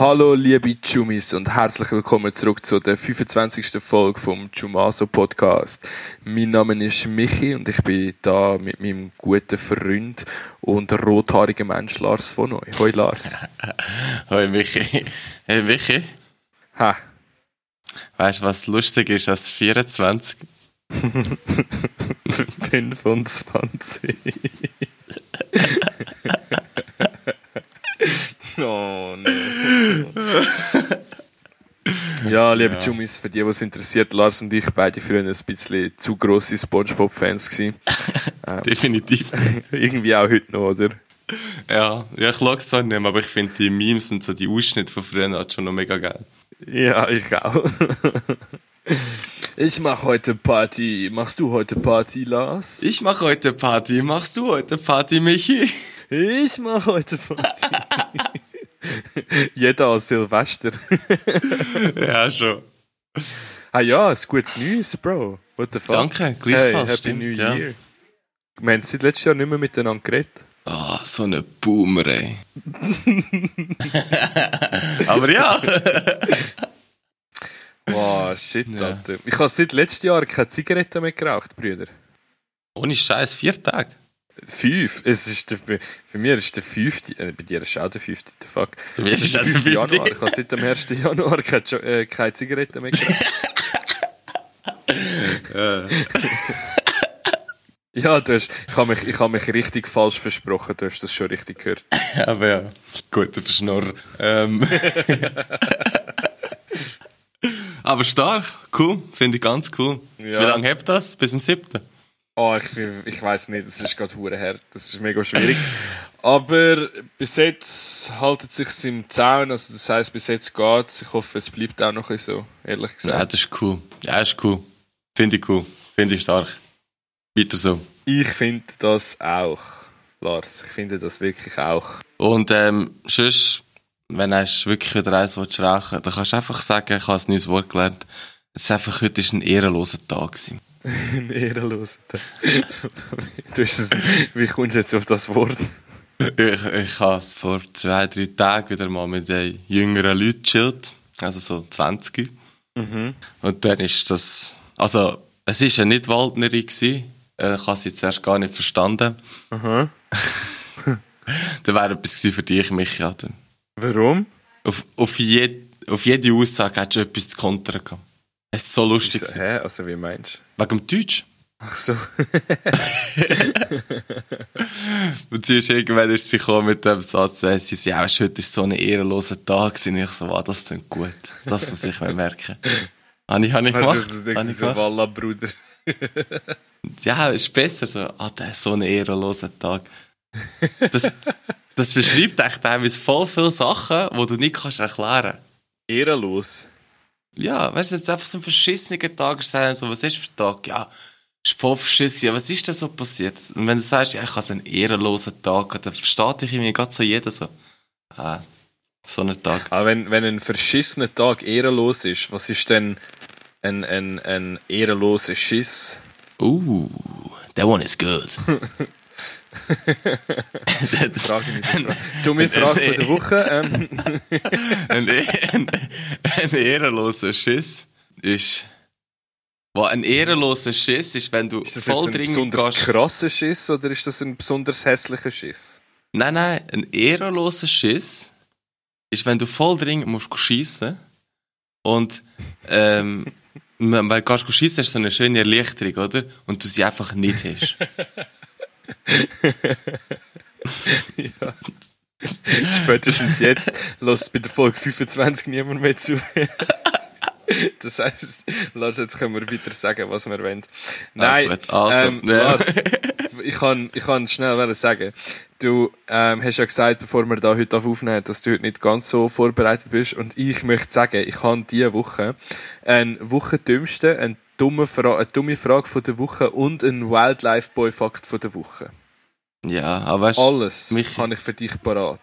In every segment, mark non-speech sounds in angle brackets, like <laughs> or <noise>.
Hallo liebe Chumis und herzlich willkommen zurück zu der 25. Folge vom Chumaso Podcast. Mein Name ist Michi und ich bin da mit meinem guten Freund und rothaarigen Mensch Lars von euch. Hoi Lars. <laughs> Hoi Michi. Hey Michi. Ha. Weißt du, was lustig ist als 24? 25. <laughs> <laughs> <laughs> oh no. <laughs> Ja, liebe ja. Jumis, für die, was interessiert, Lars und ich beide früher ein bisschen zu grosse Spongebob-Fans gewesen. <laughs> ähm, Definitiv. irgendwie auch heute noch, oder? Ja, ja ich schaue es zwar nicht mehr, aber ich finde die Memes und so die Ausschnitte von früher halt schon noch mega geil. Ja, ich auch. Ich mach heute Party. Machst du heute Party, Lars? Ich mach heute Party. Machst du heute Party, Michi? Ich mach heute Party. <laughs> Jeder als Silvester. <laughs> ja, schon. Ah ja, ein gutes Neues, Bro. What the fuck? Danke, gleichfalls. Hey, Happy stimmt, New ja. Year. Wir haben seit letztes Jahr nicht mehr miteinander geredet. Ah, oh, so eine Boomer, ey. <laughs> Aber ja. Wow, shit, ja. Alter. Ich habe seit letztem Jahr keine Zigaretten mehr geraucht, Brüder. Ohne Scheiß, vier Tage. Fünf. Es ist der, für mich ist der fünfte, äh, bei dir ist auch der fünfte, der fuck. Bei mir ist auch der fünfte. Januar. Ich habe seit dem 1. Januar keine, äh, keine Zigaretten mehr <laughs> ja, du hast, ich habe mich, ich habe mich richtig falsch versprochen, du hast das schon richtig gehört. <laughs> Aber ja, guter Verschnorrer. Ähm. <laughs> Aber stark, cool, finde ich ganz cool. Ja. Wie lange habt ihr das? Bis zum 7.? Oh, ich, ich weiß nicht, das ist gerade hure hart, das ist mega schwierig. Aber bis jetzt haltet es sich im Zaun, also das heisst, bis jetzt geht's. Ich hoffe, es bleibt auch noch so, ehrlich gesagt. Ja, das ist cool. Ja, ist cool. Finde ich cool. Finde ich stark. Weiter so. Ich finde das auch, Lars. Ich finde das wirklich auch. Und ähm, sonst wenn du wirklich wieder eins willst rauchen dann kannst du einfach sagen, ich habe ein neues Wort gelernt. Es ist einfach, heute ist ein ehrenloser Tag gewesen. <laughs> ein ehrenloser <laughs> du es, wie kommst du jetzt auf das Wort? ich, ich habe es vor zwei, drei Tagen wieder mal mit den jüngeren Leuten chillt. Also so 20. Mhm. Und dann ist das, also, es ist ja nicht Waldnerin gewesen. Äh, ich habe sie zuerst gar nicht verstanden. Mhm. <laughs> dann wäre etwas für dich. Dann. Warum? Auf, auf, jed, auf jede Aussage hat schon etwas zu kontern gehabt. Es ist so lustig. So, hä? Also wie meinst du? Wegen dem Deutsch. Ach so. <laughs> und sie ist irgendwann ist sie gekommen mit dem Satz, sie sagt, ja, heute ist so ein ehrenloser Tag und ich so, wow, das klingt gut. Das muss ich mir merken. <laughs> Habe ich, habe ich gemacht. Also, du denkst so, Walla, Bruder. <laughs> ja, ist besser so, ah, der ist so ein ehrenloser Tag. Das, das beschreibt echt teilweise voll viele Sachen, die du nicht kannst erklären kannst. Ehrenlos? Ja, weißt du, jetzt einfach so ein verschissener Tag sein, so, was ist für ein Tag? Ja, ist voll verschissen. Ja, was ist denn so passiert? Und wenn du sagst, ja, ich habe einen ehrenlosen Tag, dann versteht dich irgendwie gerade so jeder so. Ah, so einen Tag. Aber wenn, wenn ein verschissener Tag ehrenlos ist, was ist denn ein, ein, ein ehrenloser Schiss? Uh, that one is good. <laughs> <laughs> Frage nicht. Du mir Frage von der Woche. Ähm. <laughs> ein, ein, ein ehrenloser Schiss ist. Wo ein ehrenloser Schiss ist, wenn du ist das voll jetzt ein dringend besonders krasser Schiss oder ist das ein besonders hässlicher Schiss? Nein, nein, ein ehrenloser Schiss ist, wenn du voll dringend musst schiessen und ähm, <laughs> weil du gehst schiessen, hast du so eine schöne Erleichterung, oder? Und du sie einfach nicht hast. Ja. Spätestens jetzt lässt bei der Folge 25 niemand mehr zu. das heisst, Lars, jetzt können wir weiter sagen, was wir wollen. Nein, ah, also, ähm, Lars, ich kann, ich kann schnell sagen. Du ähm, hast ja gesagt, bevor wir da heute aufnehmen, dass du heute nicht ganz so vorbereitet bist. Und ich möchte sagen, ich habe diese Woche einen Wochendümmsten, einen dumme, Fra eine dumme Frage von der Woche und ein Wildlife Boy Fakt von der Woche. Ja, aber weißt, Alles mich, habe ich für dich parat.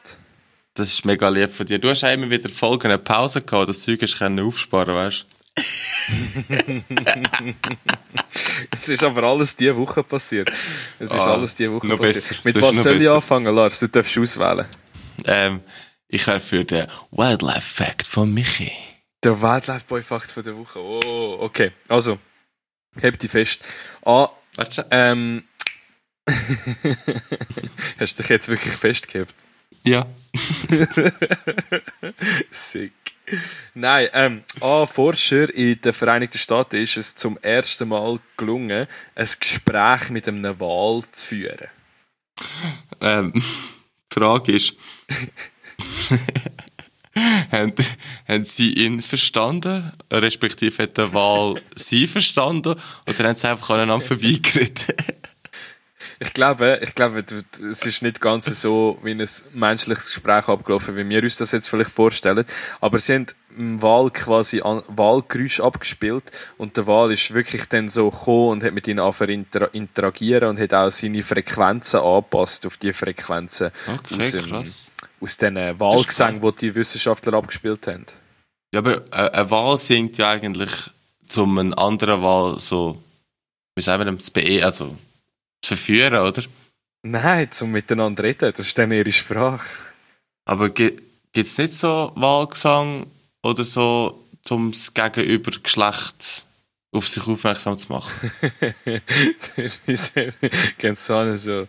Das ist mega lieb von dir. Du hast immer wieder Folgen eine Pause gehabt, das Zeug hast du aufsparen, weißt <laughs> Es ist aber alles diese Woche passiert. Es ist Ah, alles diese Woche noch passiert. besser. Mit was soll ich anfangen, Lars? Du darfst auswählen. Ähm, Ich wäre für den Wildlife Fact von Michi. Der Wildlife Boy Fakt von der Woche. Oh, okay. Also, hebt die fest. A, Warte. ähm, <laughs> hast du dich jetzt wirklich festgehabt? Ja. <laughs> Sick. Nein, ähm, A, Forscher in den Vereinigten Staaten ist es zum ersten Mal gelungen, ein Gespräch mit einem Wal zu führen. Ähm, die <laughs> Frage ist, <laughs> haben, haben sie ihn verstanden? Respektive hat der Wahl sie verstanden? Oder haben sie einfach aneinander vorbeigeredet? <laughs> Ich glaube, ich glaube, es ist nicht ganz so wie ein menschliches Gespräch abgelaufen, wie wir uns das jetzt vielleicht vorstellen. Aber sie haben im Wahl quasi an Wahlgeräusch abgespielt und der Wahl ist wirklich dann so gekommen und hat mit ihnen angefangen inter interagieren und hat auch seine Frequenzen angepasst auf die Frequenzen Okay, krass. Aus den Wahlgesängen, die die Wissenschaftler abgespielt haben. Ja, aber äh, eine Wahl singt ja eigentlich zum einen anderen Wahl so, wie sagen wir dem, zu be also zu verführen, oder? Nein, zum Miteinander reden, das ist dann ihre Sprache. Aber gibt es nicht so Wahlgesang oder so, um das Gegenübergeschlecht auf sich aufmerksam zu machen? <laughs> Kennst du auch so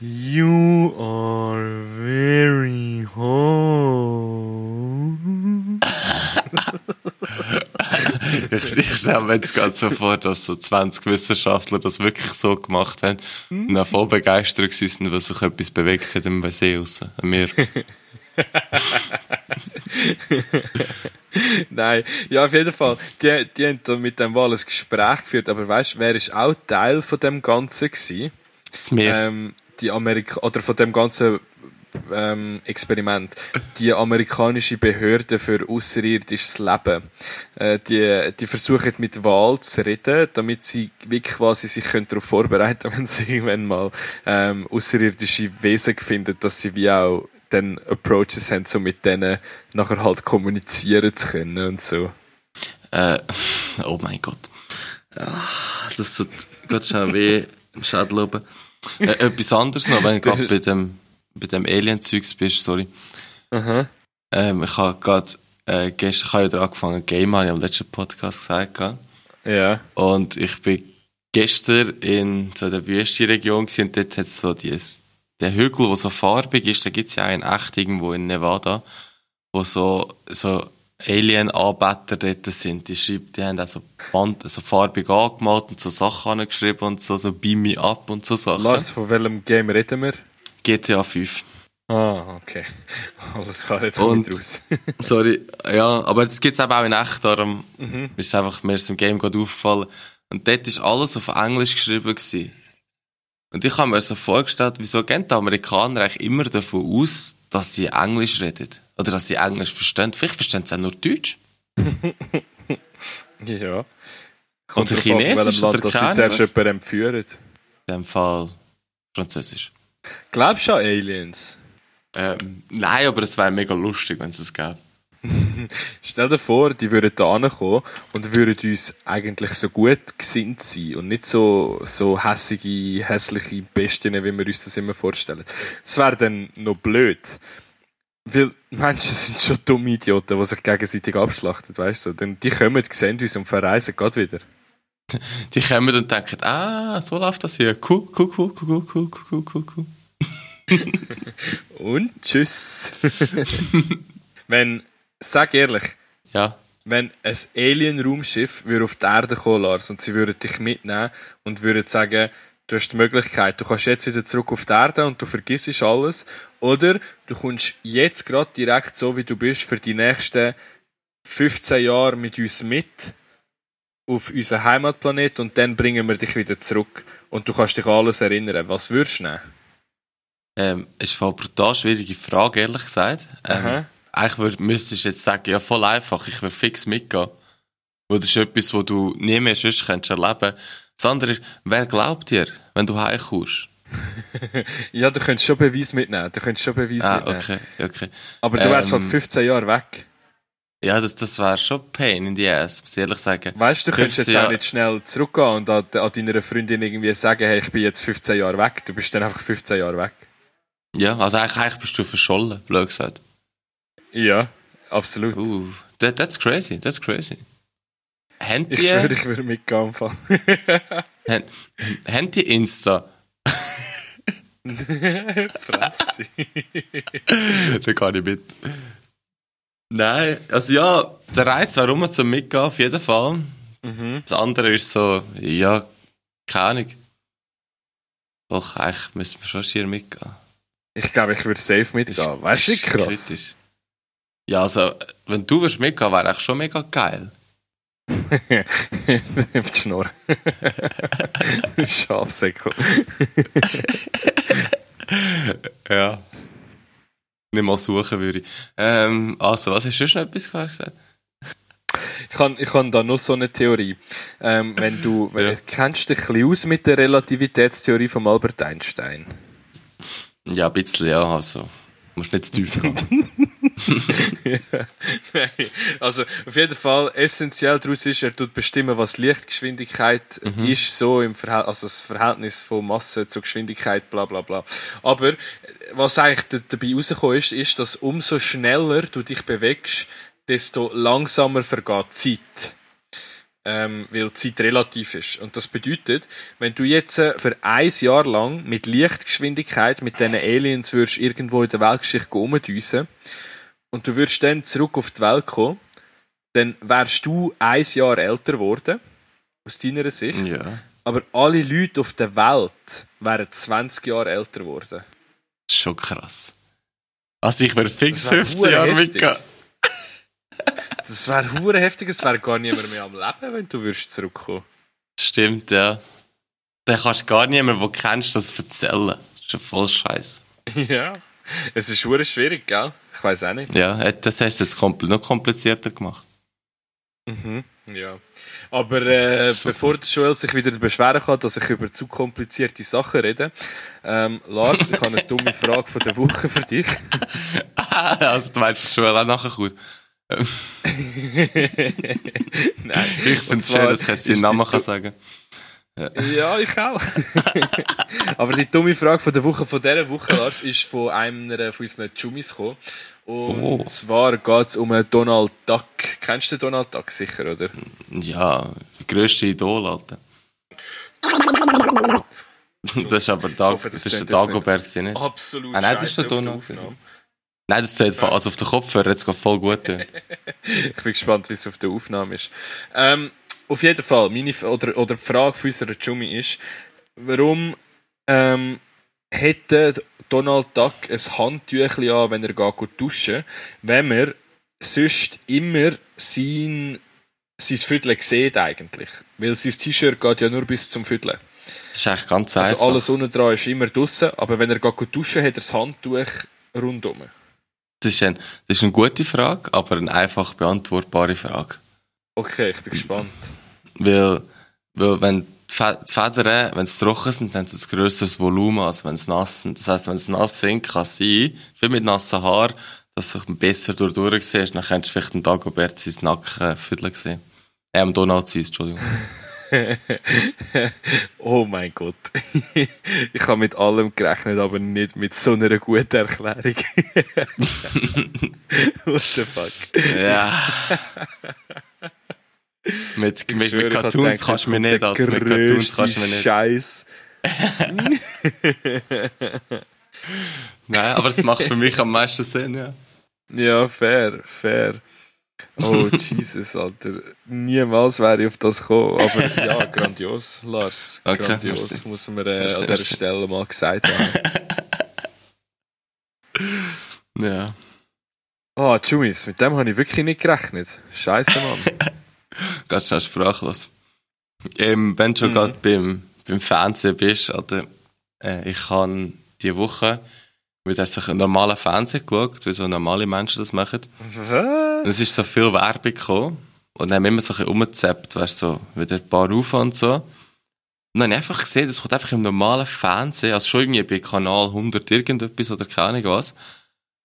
You are very home. ich <laughs> ich stelle mir jetzt gerade so vor, dass so 20 Wissenschaftler das wirklich so gemacht haben und dann voll begeistert waren, weil sich etwas bewegt hat im See raus. Mir. <laughs> Nein, ja, auf jeden Fall. Die, die haben da mit dem Wahl ein Gespräch geführt, aber weißt du, wer ist auch Teil von dem Ganzen gewesen? Das Meer. Ähm, die Amerika oder von dem ganzen ähm, Experiment. Die amerikanische Behörde für außerirdisches Leben. Äh, die, die versuchen mit Wahl zu reden, damit sie wie quasi sich können darauf vorbereiten <laughs> wenn sie irgendwann mal ähm, außerirdische Wesen finden, dass sie wie auch dann Approaches haben, so mit denen nachher halt kommunizieren zu können und so. Äh, oh mein Gott. Ah, Das tut Gott schon weh im Schädel. Äh, etwas anderes noch, wenn du gerade bei dem, bei dem Alien-Zeugs bist, sorry. Aha. Ähm, ich habe gerade äh, gestern, ich habe ja wieder angefangen Game, habe ich am letzten Podcast gesagt. gehabt. Ja. Und ich bin gestern in so der Wüstenregion und dort hat es so dieses, der Hügel, der so farbig ist, da gibt es ja einen echt irgendwo in Nevada, wo so, so Alien-Anbeter dort sind. Die, schreiben, die haben auch so, Band, so farbig angemalt und so Sachen angeschrieben und so, so Beam me up und so Sachen. Lars, von welchem Game reden wir? GTA 5. Ah, okay. <laughs> Alles klar, jetzt kommt raus. <laughs> <laughs> Sorry, ja, aber das gibt's eben auch in echt, darum Mhm. ist es einfach, mir ist im Game gerade aufgefallen. Und dort ist alles auf Englisch geschrieben gewesen. Und ich habe mir so vorgestellt, wieso gehen die Amerikaner eigentlich immer davon aus, dass sie Englisch reden? Oder dass sie Englisch verstehen? Vielleicht verstehen sie auch nur Deutsch. <laughs> Ja. Oder drauf an, Chinesisch welchem oder Land, dass sie keine zuerst jemanden entführen. In dem Fall Französisch. Glaubst du an Aliens? Ähm, nein, aber es wäre mega lustig, wenn es es gäbe. <laughs> Stell dir vor, die würden da kommen und würden uns eigentlich so gut gesinnt sein und nicht so, so hässige, hässliche Bestien, wie wir uns das immer vorstellen. Das wäre dann noch blöd. Weil Menschen <laughs> sind schon dumme Idioten, die sich gegenseitig abschlachten, weißt du? Denn die kommen, sehen uns und verreisen gerade wieder. <laughs> Die kommen und denken, ah, so läuft das hier. Cool, cool, cool, cool, cool, cool, cool, cool. und tschüss. Wenn sag ehrlich, Ja. wenn ein Alien-Raumschiff auf die Erde kommen, Lars, und sie würden dich mitnehmen und würden sagen, du hast die Möglichkeit, du kannst jetzt wieder zurück auf die Erde und du vergisst alles, oder du kommst jetzt gerade direkt so, wie du bist, für die nächsten 15 Jahre mit uns mit auf unseren Heimatplanet und dann bringen wir dich wieder zurück und du kannst dich an alles erinnern. Was würdest du nehmen? Ähm, ist voll brutal schwierige Frage, ehrlich gesagt. Ähm. Eigentlich würd, müsstest du jetzt sagen, ja, voll einfach, ich will fix mitgehen. Weil das ist etwas, was du nie mehr sonst könntest erleben. Das andere ist, wer glaubt dir, wenn du heimkommst? <laughs> Ja, du könntest schon Beweis mitnehmen. Du könntest schon Beweis Ah, mitnehmen. okay, okay. Aber du wärst Ähm, halt 15 Jahre weg. Ja, das, das wäre schon Pain in the ass, muss ich ehrlich sagen. Weißt du, du könntest jetzt 15 auch nicht schnell zurückgehen und an, an deiner Freundin irgendwie sagen, hey, ich bin jetzt 15 Jahre weg. Du bist dann einfach 15 Jahre weg. Ja, also eigentlich, eigentlich bist du verschollen, blöd gesagt. Ja, absolut. Uh, that, that's crazy, that's crazy. Habt Ich ihr, schwöre, ich würde mitgehen. <laughs> habt, ihr Insta? <laughs> Fresse. da kann ich mit. Nein, also ja, der Reiz wäre rum zum Mitgehen, auf jeden Fall. Mhm. Das andere ist so, ja, keine Ahnung. Doch, eigentlich müssen wir schon schier mitgehen. Ich glaube, ich würde safe mitgehen. Weißt du, krass? kritisch. Ja, also, wenn du würdest mitgehen, wäre eigentlich schon mega geil. Die Schnur. <laughs> Schafsäckel. <laughs> Ja. Nicht mal suchen würde ich. Ähm, also, was hast du schon etwas gesagt? Ich habe ich da noch so eine Theorie. Ähm, wenn du, <laughs> wenn, Ja. kennst du dich ein bisschen aus mit der Relativitätstheorie von Albert Einstein? Ja, ein bisschen, ja, also. Musst nicht zu tief gehen. Nein. <laughs> Also, auf jeden Fall, essentiell daraus ist, er tut bestimmen, was Lichtgeschwindigkeit ist, so im Verhältnis, also das Verhältnis von Masse zur Geschwindigkeit, bla, bla, bla. Aber, was eigentlich da- dabei rausgekommen ist, ist, dass umso schneller du dich bewegst, desto langsamer vergeht die Zeit. Ähm, weil die Zeit relativ ist. Und das bedeutet, wenn du jetzt äh, für ein Jahr lang mit Lichtgeschwindigkeit mit diesen Aliens würdest irgendwo in der Weltgeschichte rumdüsen und du würdest dann zurück auf die Welt kommen, dann wärst du ein Jahr älter geworden, aus deiner Sicht. ja. Aber alle Leute auf der Welt wären 20 Jahre älter geworden. Schon krass. Also, ich wäre fix wär 15 Jahre mitgehen. Das wäre hure heftig, es wäre gar niemand mehr am Leben, wenn du würdest zurückkommen. Stimmt, ja. Dann kannst du gar niemanden, den du kennst, das erzählen. Das ist ja voll scheiße. <laughs> ja. <laughs> Es ist hure schwierig, gell? Ich weiß auch nicht. Ja, äh, das du es kompl noch komplizierter gemacht. Mhm, ja. Aber äh, bevor Joel sich wieder beschweren kann, dass ich über zu komplizierte Sachen rede, ähm, Lars, ich habe eine dumme Frage von der Woche für dich. <laughs> also, du meinst schon auch nachher gut. <laughs> Nein. Ich finde es schön, dass ich jetzt seinen Namen kann sagen Ja, ich auch. <laughs> Aber die dumme Frage von der Woche von dieser Woche, Lars, ist von einem von unseren Jummis gekommen. Und Oh. zwar geht es um einen Donald Duck. Kennst du Donald Duck sicher, oder? Ja, der grösste Idol, Alter. <laughs> Das ist aber Dag, hoffe, das das ist der Dagobert, gewesen, nicht? Absolut Ah, nein, das ist der Donald. Aufnahme. Nein, das zählt also auf den Kopfhörer, jetzt geht voll gut. <laughs> Ich bin gespannt, wie es auf der Aufnahme ist. Ähm, auf jeden Fall, meine, oder, oder die Frage von unserer Jummi ist, warum ähm, hätte Donald Duck ein Handtüchli an, wenn er geht duschen, wenn man sonst immer sein, sein Viertel sieht eigentlich. Weil sein T-Shirt geht ja nur bis zum Viertel. Das ist eigentlich ganz Also einfach. alles unten dran ist immer draussen, aber wenn er geht duschen, hat er das Handtuch rundum. Das ist, ein, das ist eine gute Frage, aber eine einfach beantwortbare Frage. Okay, ich bin gespannt. Weil, weil wenn die Fe- die Federn, wenn sie trocken sind, dann haben sie ein grösseres Volumen, als wenn sie nass sind. Das heisst, wenn sie nass sind, kann es sein, wie mit nassen Haar, dass du besser durch siehst, dann könntest du vielleicht einen Dagobert sein Nackenviertel sehen. Äh, am Donald sein, Entschuldigung. <laughs> oh mein Gott. <laughs> ich habe mit allem gerechnet, aber nicht mit so einer guten Erklärung. <laughs> What the fuck? Ja. Mit, mit, mit Cartoons kannst du mir nicht, Alter. Mit Cartoons kannst du mir nicht. Scheiß. <laughs> Nein, aber es macht für mich am meisten Sinn, ja. Ja, fair, fair. Oh, <laughs> Jesus, Alter. Niemals wäre ich auf das gekommen. Aber ja, <laughs> grandios, Lars. Okay, grandios, merci. muss man äh, Merci, an dieser. Stelle mal gesagt haben. Ja. Oh, Jumis, mit dem habe ich wirklich nicht gerechnet. Scheiße, Mann. <laughs> Ganz schnell sprachlos. Ähm, wenn du schon Mhm. gerade beim, beim Fernsehen bist, oder, äh, ich habe diese Woche wieder so einen normalen Fernsehen geschaut, wie so normale Menschen das machen. Und Was? es ist so viel Werbung gekommen. Und dann haben wir immer so ein bisschen umgezappt, weißt du, so, wieder ein paar auf und so. Und dann habe ich einfach gesehen, das kommt einfach im normalen Fernsehen, also schon irgendwie bei Kanal 100 irgendetwas oder keine Ahnung was,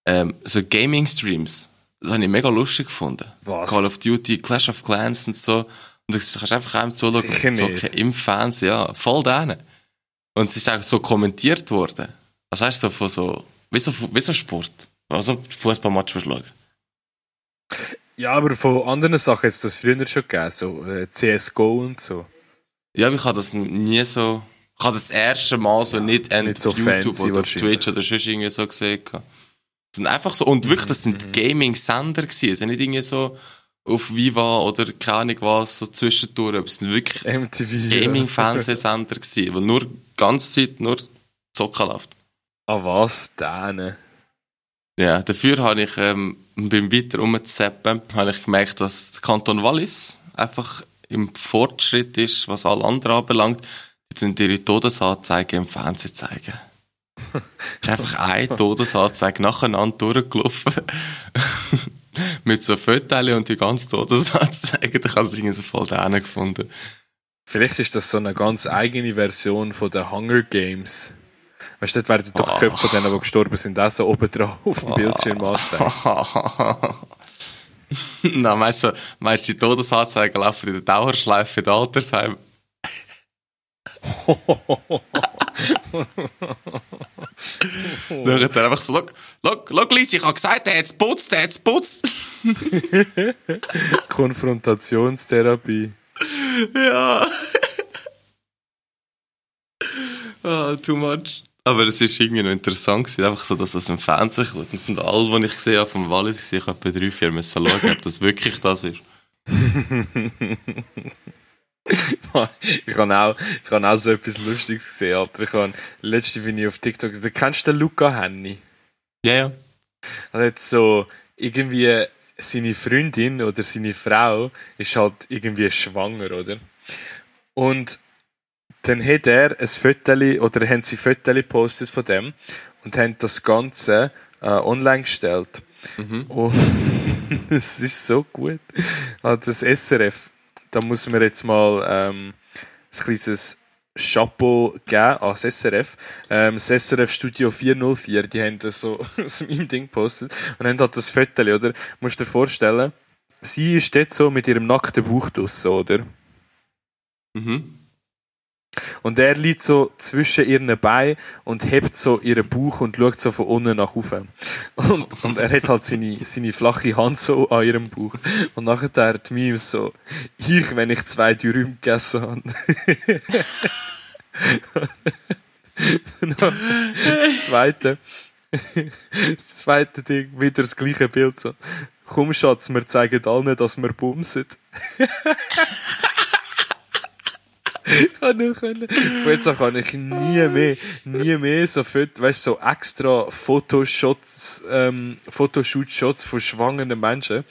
ähm, so Gaming-Streams. Das habe ich mega lustig gefunden. Was? Call of Duty, Clash of Clans und so. Und du kannst einfach einem zuschauen nicht. im Fernsehen, ja, voll denen. Und es ist auch so kommentiert worden. Also weißt du, so von so, wie so, wie so Sport. Also Fußballmatch schauen. Ja, aber von anderen Sachen hat es das früher schon gegeben, so äh, CSGO und so. Ja, ich habe das nie so, ich habe das erste Mal so nicht, nicht auf so YouTube fancy oder auf. Twitch oder sonst irgendwie so gesehen. Sind einfach so, und wirklich, das Mhm. sind Gaming-Sender gewesen, also nicht irgendwie so auf Viva oder keine Ahnung was, so zwischendurch, aber es sind wirklich MTV. Gaming-Fernsehsender gewesen, wo nur die ganze Zeit nur Zocken läuft. Ah, was denn? Ja, dafür habe ich ähm, beim weiter umzappen, habe ich gemerkt, dass der Kanton Wallis einfach im Fortschritt ist, was alle anderen anbelangt. Die tun ihre Todesanzeige im Fernsehen zeigen. Es ist einfach eine Todesanzeige nacheinander durchgelaufen. <laughs> Mit so Fotos und die ganze Todesanzeige. <laughs> Da kann sich irgendwie so voll da gefunden. Vielleicht ist das so eine ganz eigene Version von den Hunger Games. Weißt du, dort werden doch Ah. die Köpfe von denen, die gestorben sind, auch so oben drauf auf dem Bildschirm angezeigt. <laughs> Nein, meinst du, meinst du, die Todesanzeigen laufen in der Dauerschleife in den Altersheim? <laughs> Dann hat er einfach so, look, Lisi, ich hab gesagt, der hat's putzt, der hat's putzt. <laughs> Konfrontationstherapie. Ja. Ah, too much. Aber es ist irgendwie noch interessant gewesen, einfach so, dass das im Fernsehen kommt. Das sind alle, die ich gesehen habe vom Wallis, ich habe etwa drei, vier müssen schauen, ob das wirklich das ist. <laughs> ich habe auch, ich habe auch so etwas Lustiges gesehen, Alter. Ich habe, letzte bin ich auf TikTok, da kennst du den Luca Henny? Ja, ja. Er hat so, irgendwie, seine Freundin oder seine Frau ist halt irgendwie schwanger, oder? Und dann hat er ein Foto, oder haben sie Foto gepostet von dem und haben das Ganze äh, online gestellt. Und <laughs> es ist so gut. Das SRF, da muss man jetzt mal ähm, ein kleines Chapeau geben an das SRF. Ähm, das Studio 404, die haben das so <laughs> das Meme Ding gepostet und haben halt das Foto, oder? Musst dir vorstellen, sie ist dort so mit ihrem nackten Bauch draussen, oder? Mhm. Und er liegt so zwischen ihren Beinen und hebt so ihren Bauch und schaut so von unten nach oben. Und, und er hat halt seine, seine flache Hand so an ihrem Bauch. Und nachher die Memes so, ich, wenn ich zwei Dürüm gegessen habe. <laughs> das zweite, das zweite Ding, wieder das gleiche Bild so. Komm Schatz, wir zeigen allen, dass wir bumsen. <laughs> Ich kann nicht können. Von jetzt an kann ich nie mehr, nie mehr so Fotos, weißt so extra Fotoshots, ähm, Fotoshoot-Shots von schwangeren Menschen.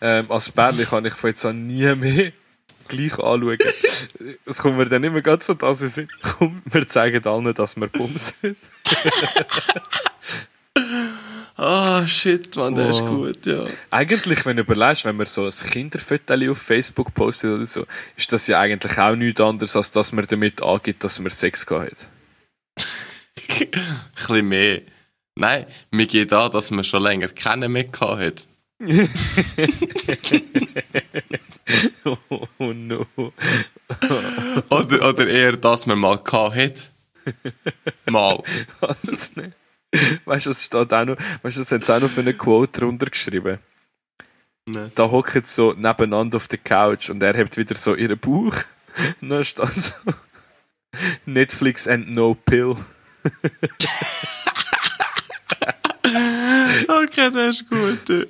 Ähm, als Bärli kann ich von jetzt an nie mehr <laughs> gleich anschauen. Es kommt mir dann immer ganz so, dass sage, komm, wir zeigen allen, dass wir bumsen. <laughs> Ah, shit, man, der ist Oh. gut, ja. Eigentlich, wenn du überlegst, wenn man so ein Kinderfoto auf Facebook postet oder so, ist das ja eigentlich auch nichts anderes, als dass man damit angibt, dass man Sex gehabt hat. <laughs> Ein bisschen mehr. Nein, mir geht an, dass man schon länger keinen mehr gehabt hat. <laughs> Oh no. Oder, oder eher, dass man mal gehabt hat. Mal. <laughs> Alles nicht. Weißt du, das steht auch noch, weißt du, das haben sie auch noch für eine Quote drunter geschrieben. Nein. Da hocken sie so nebeneinander auf der Couch und er hebt wieder so ihren Bauch. Und <laughs> dann steht so Netflix and no pill. <laughs> Okay, der ist gut. du.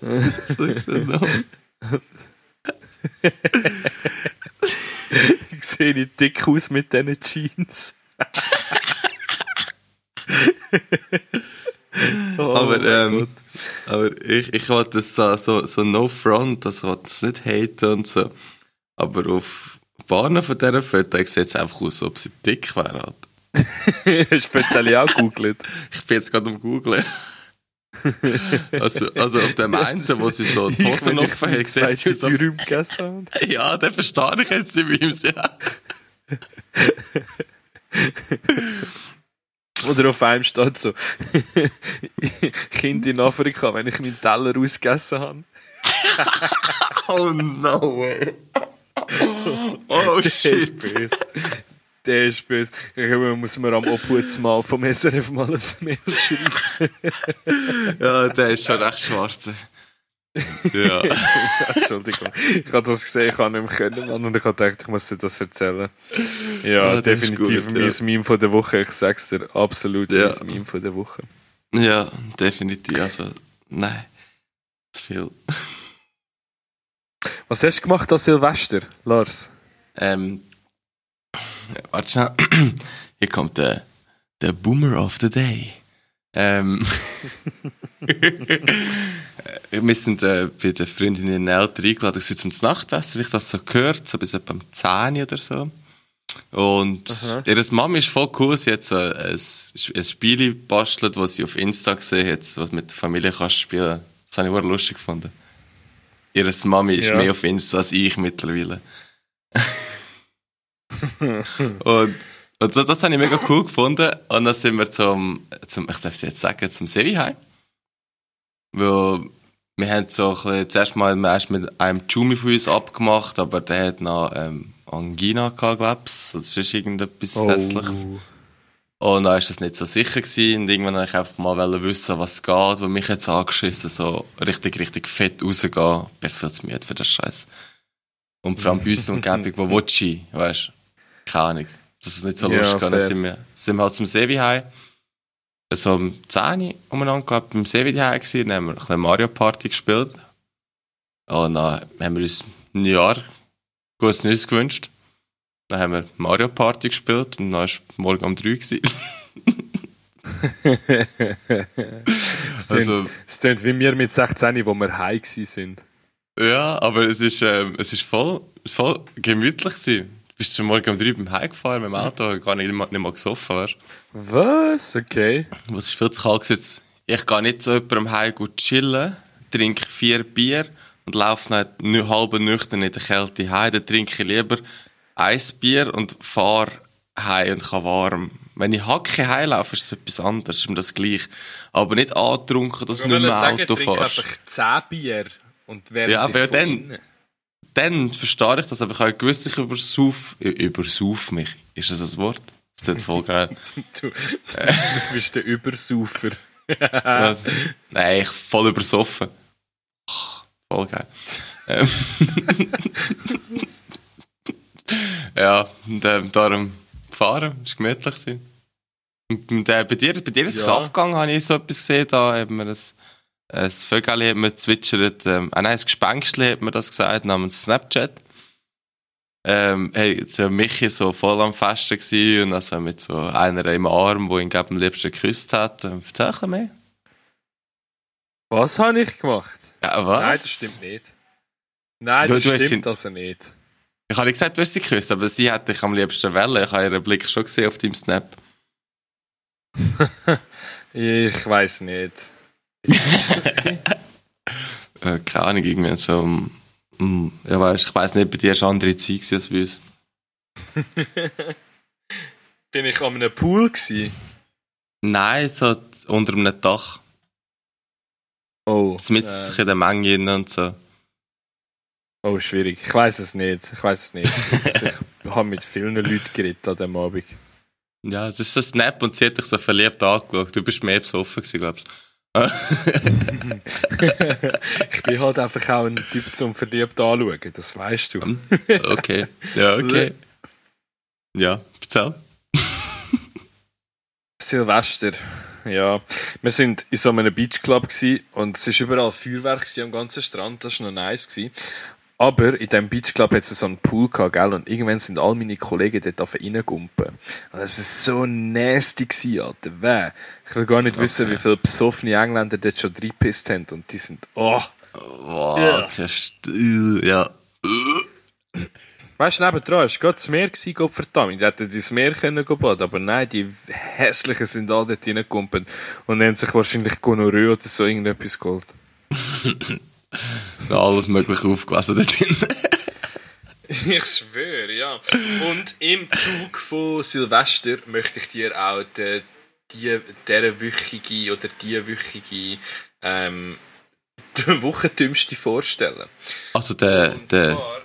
Das ist noch- Ich sehe nicht dick aus mit diesen Jeans. <laughs> <laughs> Oh Aber, ähm, aber ich, ich wollte das so, so, so no front, also ich wollte das nicht haten und so. Aber auf Bahnen von dieser Fotos sieht es einfach aus, ob sie dick wären. <laughs> Hast du Fotos auch gegoogelt? <laughs> Ich bin jetzt gerade am googlen. Also, also auf dem einen, wo sie so die Hosen offen hat, sieht sie aus, gegessen. Ja, den verstehe ich jetzt in meinem ja. <laughs> Oder auf einem steht so <laughs> Kind in Afrika, wenn ich meinen Teller ausgegessen habe. <laughs> Oh no way. Oh shit. Böse. Der ist böse. Ich glaube, muss mir am Obhutsmal vom SRF mal ein Mail schreiben. Ja, der ist schon recht schwarz. Ja. <laughs> Entschuldigung. Ich habe das gesehen, ich habe nicht mehr können, Mann, und ich habe gedacht, ich muss dir das erzählen. Ja, Ja, das ist definitiv gut, mein ja. Meme von der Woche. Ich sag's dir, absolut Ja. mein Meme von der Woche. ja, definitiv. Also, nein. Zu viel. <laughs> Was hast du gemacht an Silvester, Lars? Ähm, warte schnell. <clears throat> Hier kommt der, der Boomer of the Day. Ähm, <laughs> wir sind äh, bei der Freundin in Eltern eingeladen gewesen zum Nachtessen, wie ich das so gehört, so bis etwa um 10 oder so. Und Aha. ihre Mama ist voll cool, sie hat so ein, ein Spiel gebastelt, das sie auf Insta gesehen hat, was mit der Familie kannst spielen. Das habe ich sehr lustig gefunden. Ihre Mami ist Ja. mehr auf Insta als ich mittlerweile. <laughs> und, und das, das habe ich mega cool gefunden. Und dann sind wir zum, zum ich darf es jetzt sagen, zum Sevi heim. Weil wir haben so ein bisschen, zuerst mal erst mit einem Jumi von uns abgemacht, aber der hat noch ähm, Angina gehabt, glaub's. Das ist irgendetwas Oh. Hässliches. Und dann ist das nicht so sicher gewesen. Und irgendwann wollte ich einfach mal wissen, was geht, weil mich jetzt angeschissen, so richtig, richtig fett rausgehen. Ich bin viel zu müde für das Scheiß. Und vor allem bei uns in der Umgebung, wo hin, weißt du? Keine Ahnung. Das ist nicht so Ja, lustig. Dann fair. sind wir, sind wir halt zum Sevi heim. So um 10 Uhr umeinander, glaub ich, beim Sevi heim gewesen. Dann haben wir ein bisschen Mario Party gespielt. Und dann haben wir uns ein Jahr gutes Neues gewünscht. Dann haben wir Mario Party gespielt und dann war es morgen um 3 gewesen. <laughs> Es tönt, Also, es tönt wie wir mit 16, wo wir gsi sind. ja, aber es ist, ähm, es ist voll, voll gemütlich gewesen. Du bist schon morgen um 3 beim Heim gefahren mit dem Auto, gar nicht, nicht mal gesoffen, weißt Was? Okay. Es ist viel zu kalt gewesen. Ich gehe nicht zu jemandem heim gut chillen, trinke vier Bier und laufe dann nü- halb nüchtern in der Kälte heim. Dann trinke ich lieber ein Bier und fahre heim und kann warm. Wenn ich Hacke heimlaufe, ist es etwas anderes, ist mir das gleich. Aber nicht angetrunken, dass du nicht mehr Auto fährst. einfach 10 Bier und während Ja, ich aber dann- innen- Dann verstehe ich das, aber ich habe gewusst, ich übersauf, übersauf mich. Ist das ein Wort? Das klingt voll geil. <laughs> Du, du bist der Übersaufer. <laughs> nein, ich voll übersoffen. Voll geil. Ähm, <laughs> ja, und ähm, darum gefahren, ist gemütlich gewesen. Und, und äh, bei dir, bei dir ist es Ja. abgegangen, habe ich so etwas gesehen, da hat man ein, ein Vögel hat man zwitschert, ähm, ah nein, ein Gespenstli hat man das gesagt, namens Snapchat. Ähm, hey, war Michi so voll am Festen gewesen und also mit so einer im Arm, wo ihn am liebsten geküsst hat. Ähm, Erzähl mehr. Was habe ich gemacht? Ja, was? Nein, das stimmt nicht. Nein, Du- das du stimmt also nicht. Ich habe nicht gesagt, du hast sie geküsst, aber sie hat dich am liebsten wollen. Ich habe ihren Blick schon gesehen auf deinem Snap. <laughs> Ich weiß nicht. Gewesen? <laughs> Äh, keine Ahnung, irgendwie so, mm, mm, ja, weißt, ich weiss nicht, bei dir war eine andere Zeit gewesen als bei uns. <laughs> Bin ich an einem Pool gsi? Nein, so unter einem Dach. Oh. Mit äh, sich in der Menge drin und so. oh, schwierig. Ich weiß es nicht. Ich weiß es nicht. <laughs> ich habe mit vielen Leuten geredet an dem Abend. Ja, es ist so ein Snap und sie hat dich so verliebt angeschaut. Du bist mehr besoffen gewesen, glaubst Ich bin halt einfach auch ein Typ zum verliebt anschauen, das weißt du. Okay. Ja, okay. Ja, erzähl. Silvester. Ja, wir sind in so einem Beachclub und es ist überall Feuerwerk am ganzen Strand, das war noch nice. Aber in diesem Beachclub hat es so einen Pool gehabt, gell? Und irgendwann sind all meine Kollegen dort auf reingumpen. Und das ist so nasty gsi, Alter. Weh. Ich will gar nicht wissen, wie viele besoffene Engländer dort schon reingepisst haben. Und die sind, oh. Wow, Ja. okay, ja. Weißt du, nebendran ist gerade das Meer gewesen, Gott verdammt. Die hätten ins Meer können baden, aber nein, die Hässlichen sind alle dort reingekumpelt und haben sich wahrscheinlich Gonorrhoe oder so irgendetwas geholt. <laughs> Alles mögliche aufgelesen da drin. <laughs> Ich schwöre, ja. Und im Zug von Silvester möchte ich dir auch die, die, dieser wöchige oder die wöchige ähm, <laughs> Wochentümste vorstellen. Also der, Und der, zwar,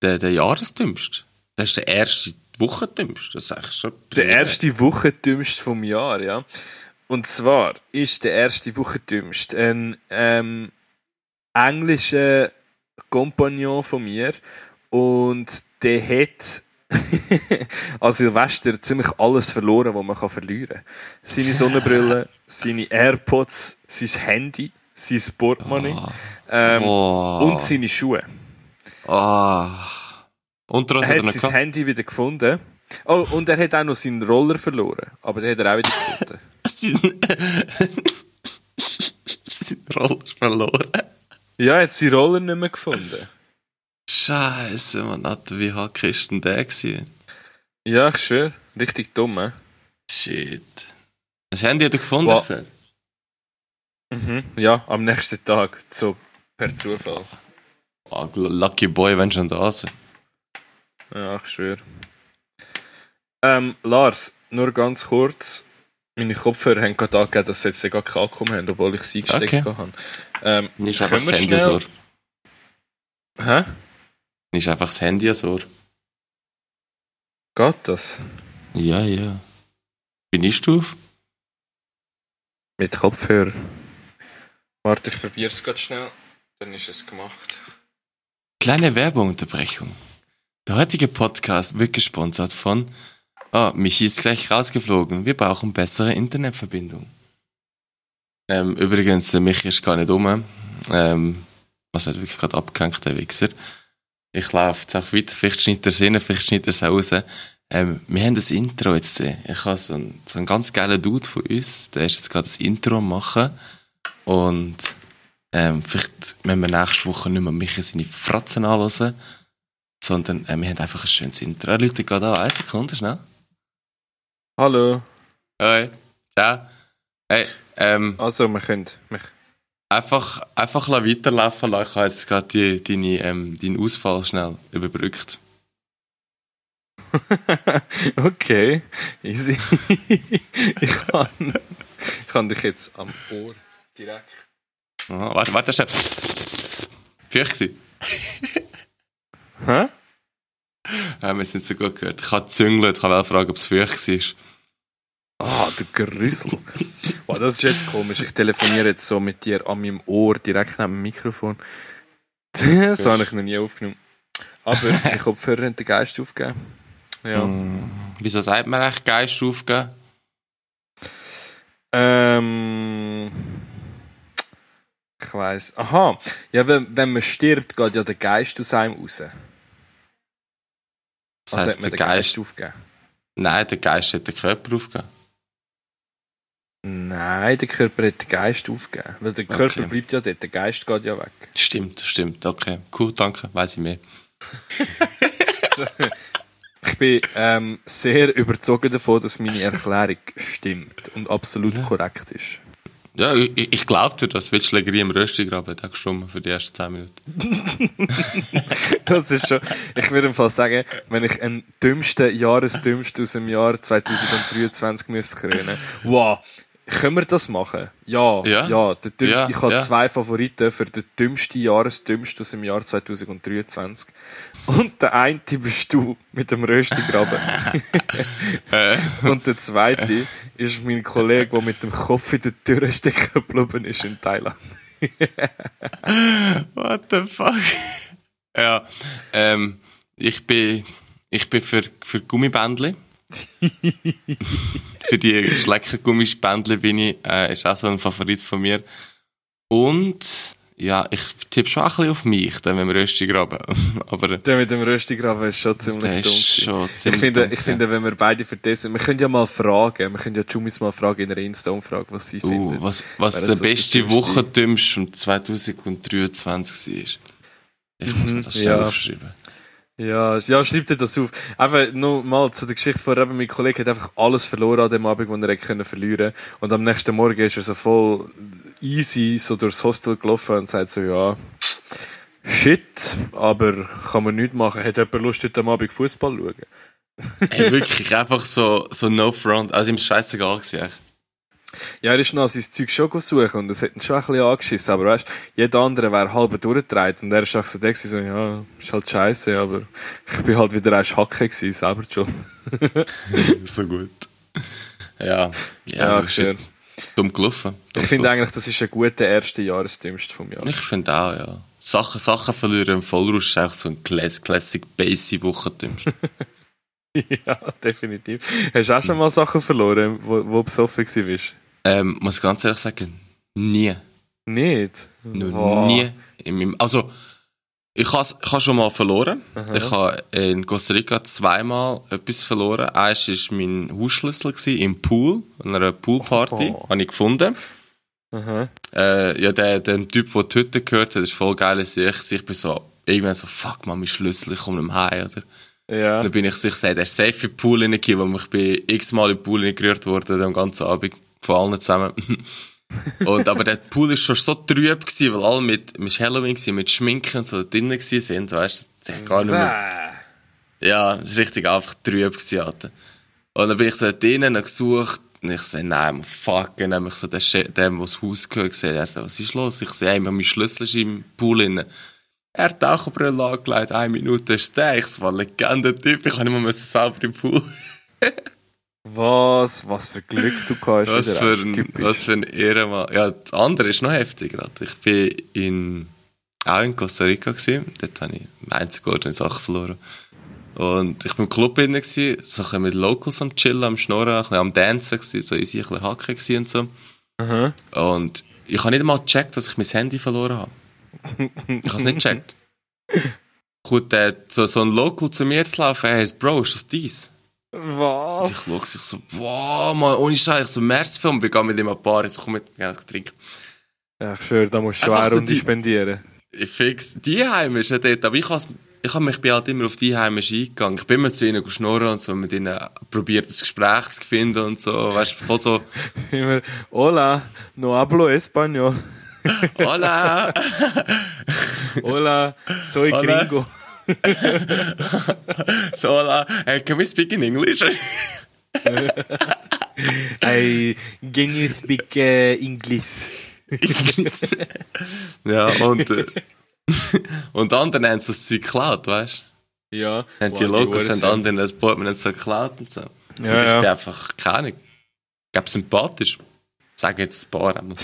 der, der Jahresdümmste. Das ist der erste Wochentümst. Das ist eigentlich schon Der erste Wochentümst vom Jahr, ja. Und zwar ist der erste Wochentümst ein ähm, englischer Kompagnon von mir und der hat <laughs> an Silvester ziemlich alles verloren, was man kann verlieren kann. Seine Sonnenbrille, <laughs> seine AirPods, sein Handy, sein Portemonnaie ähm, Oh. und seine Schuhe. Ah. Und Er hat er sein? Handy wieder gefunden. Oh, und er hat auch noch seinen Roller verloren. Aber den hat er auch wieder gefunden. <laughs> <laughs> Sein... Roller verloren. Ja, er hat seinen Roller nicht mehr gefunden. Scheiße, man, Alter, wie hack ist denn der gewesen? Ja, ich schwöre. Richtig dumm, eh? Shit. Das Handy hat er gefunden, gesagt. Mhm. Ja, am nächsten Tag. So, per Zufall. Ah, lucky Boy, wenn schon da sind. Ja, ich schwöre. Ähm, Lars, nur ganz kurz. Meine Kopfhörer haben gerade angegeben, dass sie jetzt gar keinen Akku mehr haben, obwohl ich sie gesteckt Okay. habe. Ähm, Nicht einfach das Handy schnell- so. Hä? Nicht einfach das Handy so. Geht das? Ja, ja. Bin ich auf? Mit Kopfhörer. Warte, ich probiere es gerade schnell. Dann ist es gemacht. Kleine Werbeunterbrechung. Der heutige Podcast wird gesponsert von Ah, Michi ist gleich rausgeflogen. Wir brauchen bessere Internetverbindung. Ähm, übrigens, der Michi ist gar nicht um. Ähm, er hat wirklich gerade abgehängt, der Wichser. Ich laufe jetzt auch weiter. Vielleicht schneidet er es rein, vielleicht schneidet er es raus. Ähm, wir haben das Intro jetzt. äh, Ich habe so einen, so einen ganz geilen Dude von uns, der ist jetzt gerade das Intro machen. Und ähm, vielleicht müssen wir nächste Woche nicht mehr Michi seine Fratzen anhören, sondern äh, wir haben einfach ein schönes Intro. Läutet gerade an. Eine Sekunde, schnell. Hallo. Hi. Ciao. Hey, ähm, Also, wir können. Wir einfach, einfach weiterlaufen lassen. Ich habe jetzt gerade die, deine, ähm, deinen Ausfall schnell überbrückt. <laughs> okay, easy. <laughs> ich, kann, ich kann dich jetzt am Ohr direkt. Ah, warte, warte, schnell. Euch gewesen. Hä? Ja, wir sind so gut gehört. Ich habe gezüngelt, ich wollte fragen, ob es für euch war. Ah, du Grüssel. Wow, das ist jetzt komisch. Ich telefoniere jetzt so mit dir an meinem Ohr, direkt neben dem Mikrofon. <laughs> so habe ich noch nie aufgenommen. Aber die Kopfhörer haben den Geist aufgegeben. Ja. Hm, Wieso sagt man eigentlich Geist aufgeben? Ähm. Ich weiss. Aha. Ja, wenn, wenn man stirbt, geht ja der Geist aus einem raus. Das Also heisst, hat man der den Geist, Geist, aufgegeben. nein, der Geist hat den Körper aufgegeben. Nein, der Körper hat den Geist aufgegeben. Weil der Körper Okay. bleibt ja dort, der Geist geht ja weg. Stimmt, stimmt, okay. Cool, danke, weiß ich mehr. <laughs> Ich bin ähm, sehr überzogen davon, dass meine Erklärung stimmt und absolut korrekt ist. Ja, ich, ich- ich glaub dir das. Willst du Schlägerei im Röstigraben? Der gestummt für die ersten 10 Minuten. <laughs> Das ist schon. Ich würde im Fall sagen, wenn ich einen dümmsten Jahresdümmsten aus dem Jahr 2023 müsste krönen. Wow. Können wir das machen? Ja, Ja. ja. der dümmste, Ja, ich habe ja. zwei Favoriten für den dümmsten Jahresdümmsten aus dem Jahr 2023. Und der eine bist du mit dem Röstigraben. <laughs> Und der zweite ist mein Kollege, der mit dem Kopf in der Tür stecken geblieben ist in Thailand. <laughs> what the fuck? ja, ähm, ich bin, ich bin für, für Gummibändli. <laughs> für die Schlecker-Gummibändli bin ich, äh, ist auch so ein Favorit von mir. Und, ja, ich tippe schon ein bisschen auf mich, dann, wenn wir Rösti graben. <laughs> Aber, Der mit dem Röstigraben ist schon ziemlich der ist schon Ich ziemlich finde, dumm ich finde, wenn wir beide für das sind, wir können ja mal fragen, wir können ja Jumis mal fragen in einer Insta-Umfrage, was sie Uh, finden. was, was der beste Wochentümst von 2023 war. Ich muss mir das schnell ja. aufschreiben. Ja, ja, schreib dir das auf. Einfach nur mal zu der Geschichte vorher, eben mein Kollege hat einfach alles verloren an dem Abend, wo er können verlieren Und am nächsten Morgen ist er so voll easy so durchs Hostel gelaufen und sagt so, ja, shit, aber kann man nichts machen. Hat jemand Lust, heute Abend Fußball zu schauen? Ey, wirklich, einfach so, so no front. Also, ihm scheißegal gewesen. Ja, er ist noch sein Zeug schon gesucht und es hat ihn schon ein bisschen angeschissen, aber weißt, jeder andere wäre halb durchgedreht und er ist auch so der so, ja, ist halt scheiße, aber ich bin halt wieder ein Hacke gewesen, selber schon. <laughs> so gut. Ja, ja, Ja, schön. dumm gelaufen. Dumm Ich finde eigentlich, das ist ein guter erster Jahresdienst vom Jahr. Ich finde auch, ja. Sachen, Sachen verlieren im Vollrausch ist auch so ein Class Classic Bassy Wochendienst. <laughs> ja, definitiv. Hast du auch schon mal Sachen verloren, wo, wo du besoffen bist? Ähm, muss ich ganz ehrlich sagen, nie. Nicht? Noch Wow. nie. In meinem, also, ich habe ich ha schon mal verloren. Ich habe in Costa Rica zweimal etwas verloren. Eins war mein Hausschlüssel gewesen, im Pool, an einer Poolparty. Oh. Habe ich gefunden. Aha. Äh, ja, der, der Typ, der die Hütte gehört hat, ist voll geil. Ich, ich bin so, irgendwann so, fuck man, mein Schlüssel, ich komme nicht mehr heim, oder? Ja. Dann bin ich sich gesagt, er ist safe in den Pool reingekommen, weil ich bin x-mal in den Pool reingerührt worden, den ganzen Abend, von allen zusammen. <laughs> und, aber der Pool ist schon so trüb gewesen, weil alle mit, mit Halloween gewesen, mit Schminken und so drinnen gewesen sind, weißt du, gar nicht mehr, ja, es war richtig einfach trüb gewesen, Alter. Und dann bin ich so drinnen gesucht, und ich so, nein, fuck, dann hab ich so den, Che- dem, der das Haus gehört, gesehen, er so, was ist los? Ich so, hey, mein Schlüssel ist im Pool drin. Er hat Taucherbrille angelegt, eine Minute ist der. Ich so, Legende-Typ, ich kann nicht mehr selber im Pool. <laughs> Was, was für Glück du hast. Was für, ein, Typisch. was für ein Ehrenmann. Ja, das andere ist noch heftiger. Ich bin in, auch in Costa Rica gewesen. Dort habe ich einzige goldene Sache verloren. Und ich bin im Club drin gewesen, so mit Locals am Chillen, am Schnurren, ein bisschen am Dancen gewesen, so easy, ein bisschen Hacken gewesen und so. Aha. Und ich habe nicht einmal gecheckt, dass ich mein Handy verloren habe. Ich habe es nicht gecheckt. <laughs> Kommt äh, so, so ein Local zu mir zu laufen, hey, Bro, ist das dies? Und ich Was? schaue sich so, wow, man, ohne Scheiß, ich so Märzfilm, ich gehe mit ihm an die Bar, jetzt komm mit, wir gehen trinken. Ja, ich schwöre, da musst du eine so Runde die- spendieren. Ich fix, die Heim ist ja dort, aber ich has, ich hab mich bin halt immer auf die Heim eingegangen. Ich bin immer zu ihnen geschnurren und so, mit ihnen probiert, das Gespräch zu finden und so, weißt du, so, <laughs> Immer, hola, no hablo español. <laughs> hola, <laughs> Hola, soy Hola. gringo. So, hey, can we speak in English? I can you speak uh, English? ja, und, äh, und andere haben sie geklaut, weißt du? Ja. Und die haben Uhren anderen das Portemonnaie so geklaut und so. und Ja, ich ja. bin einfach, keine Ahnung, ich glaube sympathisch. Sag jetzt ein paar. einmal.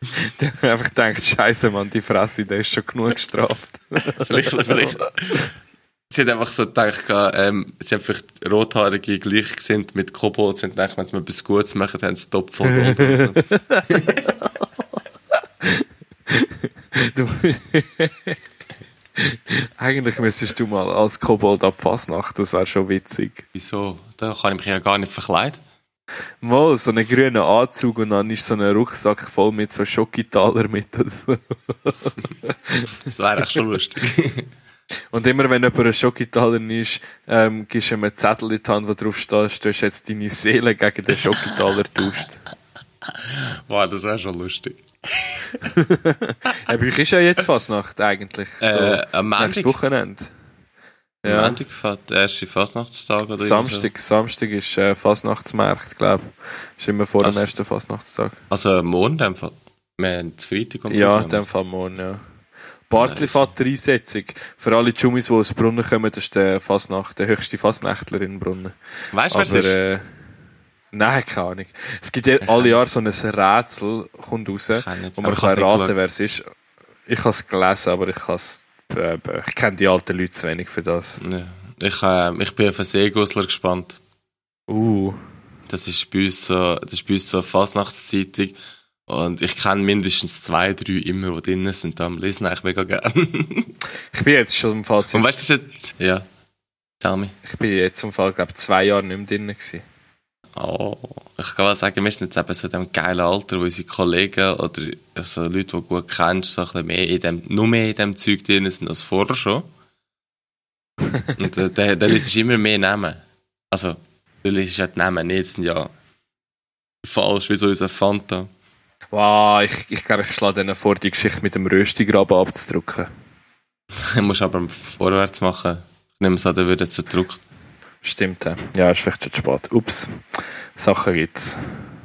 Sind- <laughs> Einfach gedacht, Scheiße, Mann, die Fresse, der ist schon genug gestraft. <laughs> vielleicht, vielleicht. Sie hat einfach so gedacht, ähm, sie haben vielleicht Rothaarige gleich gesehen mit Kobolds und gedacht, wenn sie mal etwas Gutes machen, haben sie Top voll Rot so. <laughs> Du, Eigentlich müsstest du mal als Kobold ab Fasnacht, das wäre schon witzig. Wieso? Da kann ich mich ja gar nicht verkleiden. Mal so einen grünen Anzug und dann ist so ein Rucksack voll mit so Schokitaler mit. so. Das wäre echt schon lustig. <laughs> Und immer wenn jemand ein Schokitaler ist, ähm, gibst du ihm einen Zettel in die Hand, wo drauf steht, du hast jetzt deine Seele gegen den Schokitaler getauscht. Wow, das wäre schon lustig. <laughs> Aber ich ist ja jetzt Fasnacht eigentlich. So, Äh, am nächstes Montag? Wochenende. Ja. Montag fährt der erste Fastnachtstag oder Samstag, Samstag ist äh, Fasnachtsmarkt, glaube ich. Ist immer vor dem Also- ersten Fasnachtstag. Also morgen dem Fall. Wir haben Freitag und Ja, in dem Fall morgen, ja. Bartli. Vater Einsetzung. Für alle Jummis, die aus Brunnen kommen, das ist der Fasnacht, der höchste Fasnächtler in Brunnen. Weißt du, es Aber, ist? äh, nein, keine Ahnung. Es gibt ja alle Jahre so ein Rätsel, kommt raus, kann wo man kann raten, wer es ist. Ich habe es gelesen, aber ich habe äh, ich kenne die alten Leute zu wenig für das. Ja. Ich, äh, ich bin auf einen Seegusler gespannt. Uh, Das ist bei uns so, das ist bei uns so eine Fasnachtszeitung. Und ich kenne mindestens zwei, drei immer, die drinnen sind. Darum lesen ich mega gerne. <laughs> ich bin jetzt schon im Fall, Und weißt du, ja. Tell me. ich bin jetzt im Fall, glaube zwei Jahre nicht mehr drin gewesen. Oh, ich kann mal sagen, wir sind jetzt eben so in dem geilen Alter, wo unsere Kollegen oder also Leute, die du gut kennst, so ein bisschen mehr in dem, nur mehr in dem Zeug drin sind als vorher schon. <laughs> Und äh, dann dann liest du immer mehr Namen. Also, du liest ja die Namen nicht, sind ja falsch, wie so unser Fanta. Wow, ich, ich glaube, ich schlage denen vor, die Geschichte mit dem Röstigraben abzudrucken. <laughs> Du musst aber vorwärts machen. Ich nehme es an, dann wird er zerdrückt. Stimmt, ja. Ja, ist vielleicht schon zu spät. Ups. Sachen gibt's.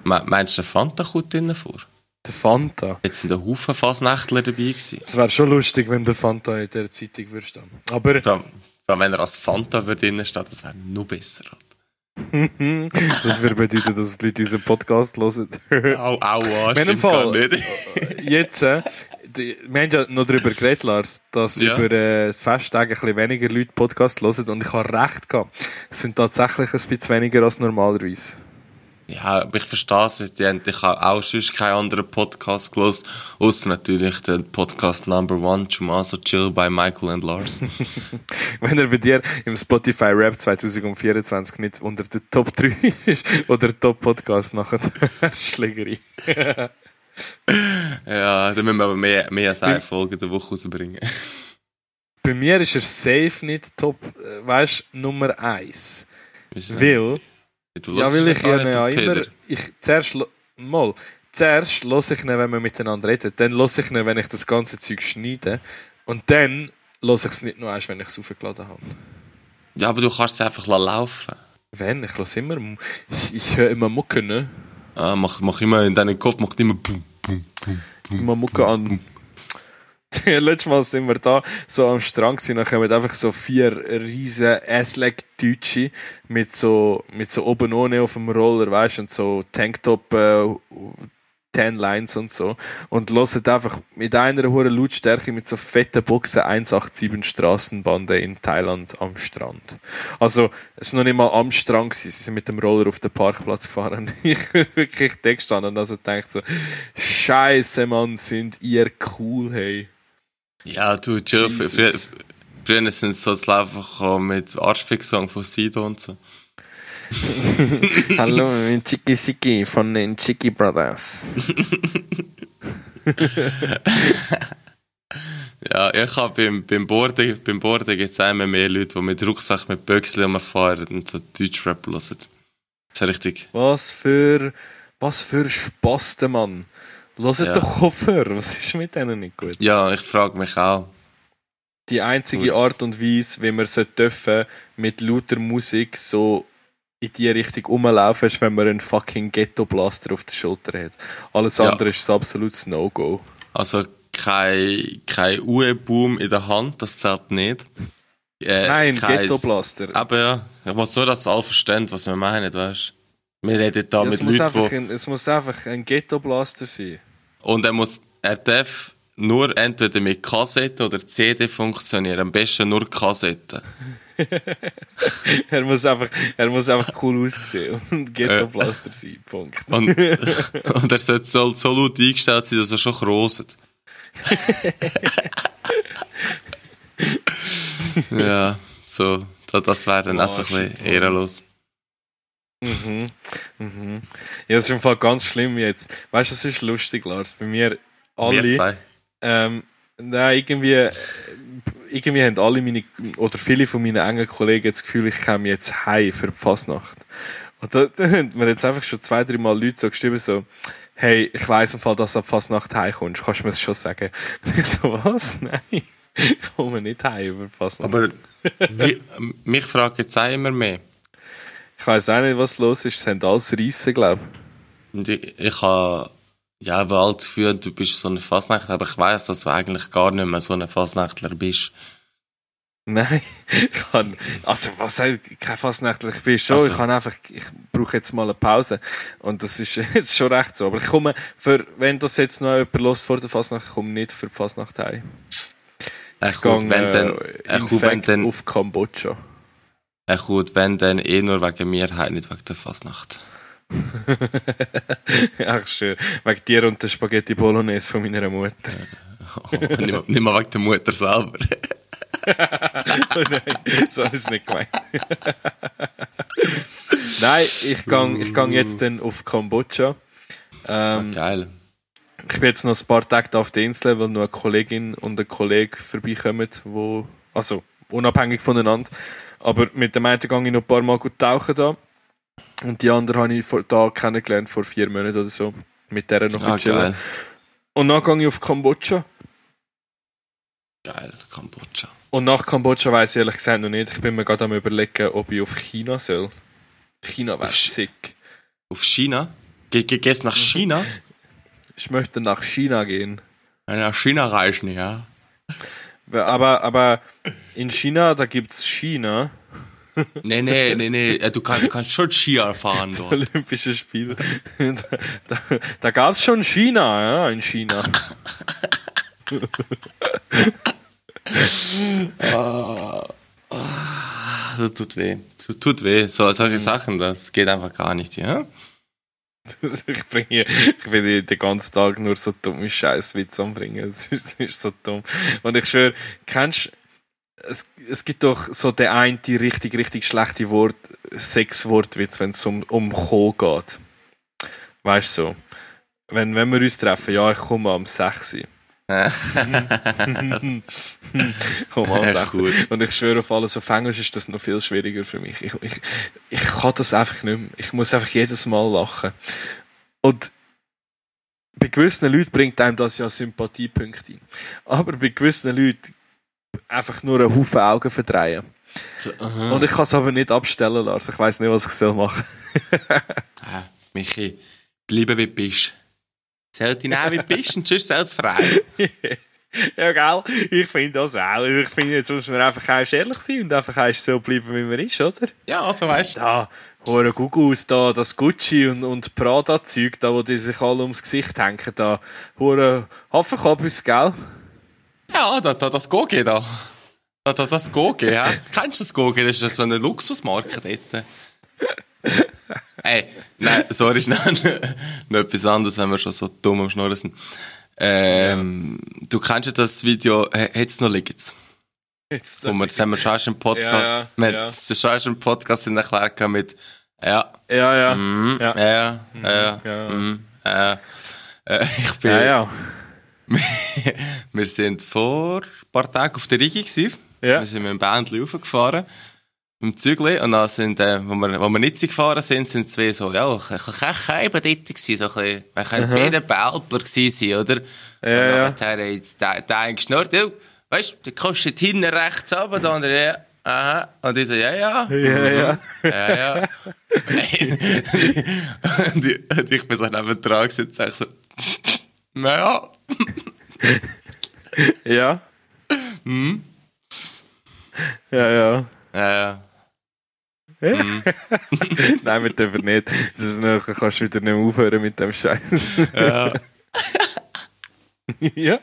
Me- Meinst du, der Fanta kommt drinnen vor? Der Fanta. Jetzt sind ein Haufen Fasnächtler dabei gewesen. Es wäre schon lustig, wenn der Fanta in der Zeitung würde stehen. Aber Vor allem, vor allem, wenn er als Fanta würde drinnen stehen, das wäre noch besser. <laughs> das würde bedeuten, dass die Leute unseren Podcast hören. Au, aua, im stimmt gar Fall- nicht. Jetzt, äh, die, wir haben ja noch darüber geredet, Lars, dass Ja. über äh, Festtage ein bisschen weniger Leute Podcast hören und ich habe recht gehabt. Es sind tatsächlich ein bisschen weniger als normalerweise. Ja, aber ich verstehe es. Ich habe auch sonst keinen anderen Podcast gelesen, außer natürlich den Podcast Number One, Chumaso Chill bei Michael and Lars. <laughs> Wenn er bei dir im Spotify Rap 2024 nicht unter den Top 3 <laughs> ist oder Top Podcast nachher <laughs> Schlägerei. Ja, dann müssen wir aber mehr, mehr als eine Folge der Woche rausbringen. Bei mir ist er safe nicht Top, äh, weißt Nummer 1. Wieso? Weil, Du ja, weil ich gar ja nicht, immer, ich, zuerst, mal, zuerst los ich ihn, wenn wir miteinander reden, dann los ich ihn, wenn ich das ganze Zeug schneide und dann los ich es nicht nur erst, wenn ich es aufgeladen habe. Ja, aber du kannst es einfach laufen. Wenn, ich los immer, ich, ich höre immer Mucke, ne? Ah, mach, mach immer in deinen Kopf, mach immer bum. Immer Mucke an. <laughs> Letztes Mal sind wir da so am Strand gewesen, dann kommen einfach so vier riesen Asslag Deutsche mit so, mit so oben ohne auf dem Roller, weißt und so Tanktop, äh, 10 Lines und so. Und hören einfach mit einer hohen Lautstärke mit so fetten Boxen 187 Straßenbande in Thailand am Strand. Also, es ist noch nicht mal am Strand gewesen, sie sind mit dem Roller auf den Parkplatz gefahren. <laughs> Ich wirklich da gestanden und also gedacht so, Scheiße, Mann, sind ihr cool, hey. Ja, du. Jesus. Früher, sind so das Laufen gekommen mit Arschfix-Song von Sido und so. Hallo, ich bin Chicky Siki von den Chicky Brothers. <laughs> Ja, ich habe beim, beim Boarden, beim Boarden gibt es immer mehr Leute, die mit Rucksack, mit Böckchen rumfahren und so Deutschrap hören. Das ist richtig. Was für, was für Spaß, der Mann. Hört Ja. doch Kopfhörer, was ist mit denen nicht gut? Ja, ich frage mich auch. Die einzige Art und Weise, wie man so dürfen, mit lauter Musik so in die Richtung rumlaufen, ist, wenn man einen fucking Ghetto-Blaster auf der Schulter hat. Alles Ja. andere ist ein absolutes No-Go. Also kein, kein UE-Boom in der Hand, das zählt nicht. Äh, Nein, kein- Ghetto-Blaster. Aber ja, ich muss nur, dass alle verstehen, was wir meinen, weißt du. Wir reden da Ja, mit Leuten, die... es muss einfach ein Ghetto-Blaster sein. Und er muss, er darf nur entweder mit Kassette oder CD funktionieren. Am besten nur Kassette. <laughs> Er muss einfach, er muss einfach cool aussehen und Ghetto-Blaster sein. Punkt. <laughs> Und, und er sollte so, so laut eingestellt sein, dass er schon kroset. <laughs> ja, so, so das wäre dann auch so ein Oh, bisschen ehrenlos. Mhm. Mhm. Ja, das ist im Fall ganz schlimm jetzt. Weißt du, das ist lustig, Lars. Bei mir Wir alle. Ähm, nein, irgendwie, irgendwie haben alle meine, oder viele von meinen engen Kollegen das Gefühl, ich komme jetzt heim für die Fasnacht. Und da, <laughs> da haben mir jetzt einfach schon zwei, drei Mal Leute so geschrieben, so, hey, ich weiss im Fall, dass du ab Fasnacht heimkommst. Kannst du mir das schon sagen? <laughs> Und ich so, was? <laughs> Nein. Ich komme nicht heim über Fasnacht. Aber mich, mich fragt jetzt auch immer mehr. ich weiss auch nicht, was los ist. Es haben alles Reissen, glaube Und ich, ich habe ja aber halt das Gefühl, du bist so ein Fasnachtler, aber ich weiß, dass du eigentlich gar nicht mehr so ein Fasnachtler bist. Nein, ich kann, also was heißt, kein Fastnächtler, ich bin schon, Also. ich kann einfach, ich brauche jetzt mal eine Pause. Und das ist <laughs> jetzt schon recht so. Aber ich komme, für, wenn das jetzt noch jemand los vor der Fastnacht, ich komme nicht für die Fastnacht heim. Er Ich kommt, gehe, wenn dann, äh, er in kommt, wenn dann, auf Kambodscha. er kommt, wenn dann eh nur wegen mir heim, nicht wegen der Fasnacht. <laughs> Ach schön. Wegen dir und der Spaghetti Bolognese von meiner Mutter. <laughs> Oh, nicht, mal, nicht mal wegen der Mutter selber. <laughs> oh nein, so ist es nicht gemeint. nein, ich gang, ich gang jetzt dann auf Kambodscha. Ähm, Geil. Ich bin jetzt noch ein paar Tage auf der Insel, weil noch eine Kollegin und ein Kollege vorbeikommen, wo, also, unabhängig voneinander. Aber mit dem einen gehe ich noch ein paar Mal gut tauchen da. Und die andere habe ich vor, da kennengelernt vor vier Monaten oder so. Mit der noch Ah, chillen. geil. Und dann gehe ich auf Kambodscha. Geil, Kambodscha. Und nach Kambodscha weiss ich ehrlich gesagt noch nicht. Ich bin mir gerade am überlegen, ob ich auf China soll. China wäre sick. Auf China? Ge ge gehst nach China? <laughs> Ich möchte nach China gehen. Nach China reichen, ja. Aber, aber in China, da gibt's China. Nee, nee, nee, nee. äh, Du kannst, du kannst schon Ski fahren dort. Olympische Spiele. Da, da, da gab's schon China, ja, in China. Das tut weh. Tut, tut weh. So, solche Sachen, das geht einfach gar nicht, ja? Ich bringe, ich bin hier den ganzen Tag nur so dumme Scheißwitze anbringen. Es ist, es ist so dumm. Und ich schwöre, kennst, es, es gibt doch so der eine richtig, richtig schlechte Wort, Sexwortwitz, wenn es um, um Co geht. Weißt du so? Wenn, wenn wir uns treffen, ja, ich komme am 6 Uhr. Komm am Ja, 6 gut. Und ich schwöre auf alles auf Englisch ist das noch viel schwieriger für mich. Ich, ich, ich kann das einfach nicht mehr. Ich muss einfach jedes Mal lachen. Und bei gewissen Leuten bringt einem das ja Sympathiepunkte. Aber bei gewissen Leuten einfach nur einen Haufen Augen verdrehen. So. Und ich kann es aber nicht abstellen lassen. Ich weiß nicht, was ich soll machen. <laughs> Ah, Michi, bleibe wie du bist. Zählt ihn auch wie du bist und sonst zählt es frei. <laughs> ja, gell? Ich finde das auch. Ich finde, jetzt muss man einfach ehrlich sein und einfach so bleiben, wie man ist, oder? Ja, also weißt du. Da, hure Gugus, da, das Gucci und, und Prada-Zeug, da, wo die sich alle ums Gesicht hängen, da, hure Hafenkabis, gell? Ja, da, da, das Goge da. Da, da, das Goge, ja. Kennst du das Goge? Das ist ja so eine Luxusmarke dort. <laughs> Ey, nein, sorry, schnell. noch etwas anderes, wenn wir schon so dumm am Schnurren sind. Ähm, Du kennst ja das Video, es noch liegen? Jetzt, Wo wir, das haben wir schon im Podcast, Ja, ja, wir haben ja. schon im Podcast in gehabt mit, ja, ja, ja. mm, Ja. ja, ja, ja, ja. mm, ja. Äh, ich bin, Ja, ja. Wir sind vor ein paar Tagen auf der Rigi gewesen. Ja. Wir sind mit dem Band raufgefahren. Im Zügli. Und dann sind, äh, wo wir, wo wir nicht gefahren sind, sind zwei so, ja, ein bisschen Käben dort gewesen, so ein bisschen, wir können Bälbler gewesen sein, oder? Ja, und nachher hat jetzt der, der eine geschnurrt, ja, weißt du, der kostet hinten rechts runter, der andere, ja, aha. Und ich so, ja, ja. Ja, ja. Ja, ja. <laughs> und, ich, und ich bin so neben dran und sag so, <laughs> naja. <laughs> Ja. Ja, ja. Ja, ja. <laughs> Nein, wir dürfen nicht. Das ist noch, kannst du wieder nicht mehr aufhören mit dem Scheiß. Ja. <laughs> ja.